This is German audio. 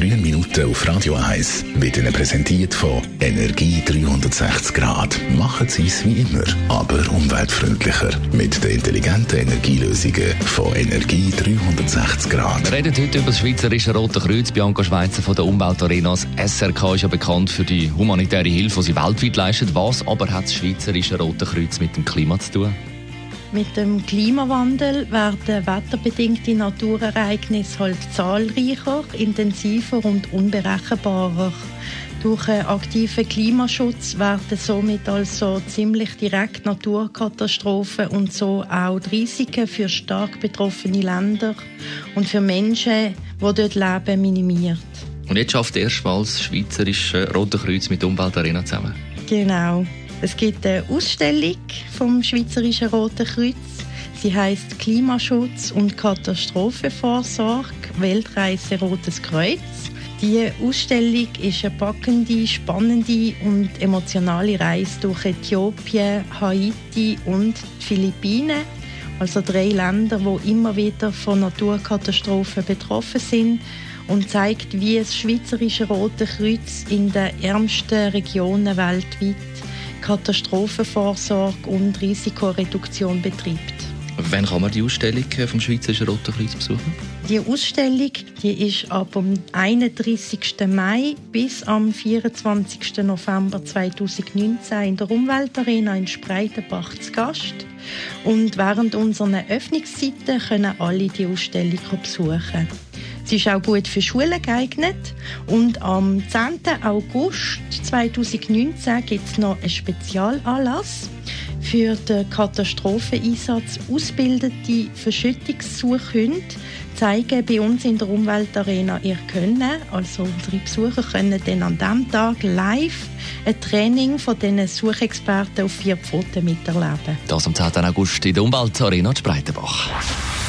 Grünen Minuten auf Radio 1 werden Ihnen präsentiert von Energie 360 Grad. Machen Sie es wie immer, aber umweltfreundlicher. Mit den intelligenten Energielösungen von Energie 360 Grad. Wir reden heute über das Schweizerische Rote Kreuz. Bianca Schweizer von der Umweltarena. Das SRK ist ja bekannt für die humanitäre Hilfe, die sie weltweit leistet. Was aber hat das Schweizerische Rote Kreuz mit dem Klima zu tun? Mit dem Klimawandel werden wetterbedingte Naturereignisse halt zahlreicher, intensiver und unberechenbarer. Durch einen aktiven Klimaschutz werden somit also ziemlich direkt Naturkatastrophen und so auch die Risiken für stark betroffene Länder und für Menschen, die dort leben, minimiert. Und jetzt schafft erstmals das Schweizerische Rote Kreuz mit Umweltarena zusammen. Genau. Es gibt eine Ausstellung vom Schweizerischen Roten Kreuz. Sie heißt Klimaschutz und Katastrophenvorsorge Weltreise Rotes Kreuz. Die Ausstellung ist eine packende, spannende und emotionale Reise durch Äthiopien, Haiti und die Philippinen. Also drei Länder, wo immer wieder von Naturkatastrophen betroffen sind und zeigt, wie das Schweizerische Rote Kreuz in den ärmsten Regionen weltweit Katastrophenvorsorge und Risikoreduktion betreibt. Wann kann man die Ausstellung äh, vom Schweizerischen Roten Kreuz besuchen? Die Ausstellung die ist ab dem 31. Mai bis am 24. November 2019 in der Umweltarena in Spreitenbach zu Gast. Und während unserer Öffnungszeiten können alle die Ausstellung besuchen. Sie ist auch gut für Schulen geeignet. Und am 10. August 2019 gibt es noch einen Spezialanlass für den Katastropheneinsatz ausgebildete Verschüttungssuchhunde zeigen bei uns in der Umweltarena ihr Können. Also unsere Besucher können dann an diesem Tag live ein Training von diesen Suchexperten auf vier Pfoten miterleben. Das am 10. August in der Umweltarena Spreitenbach.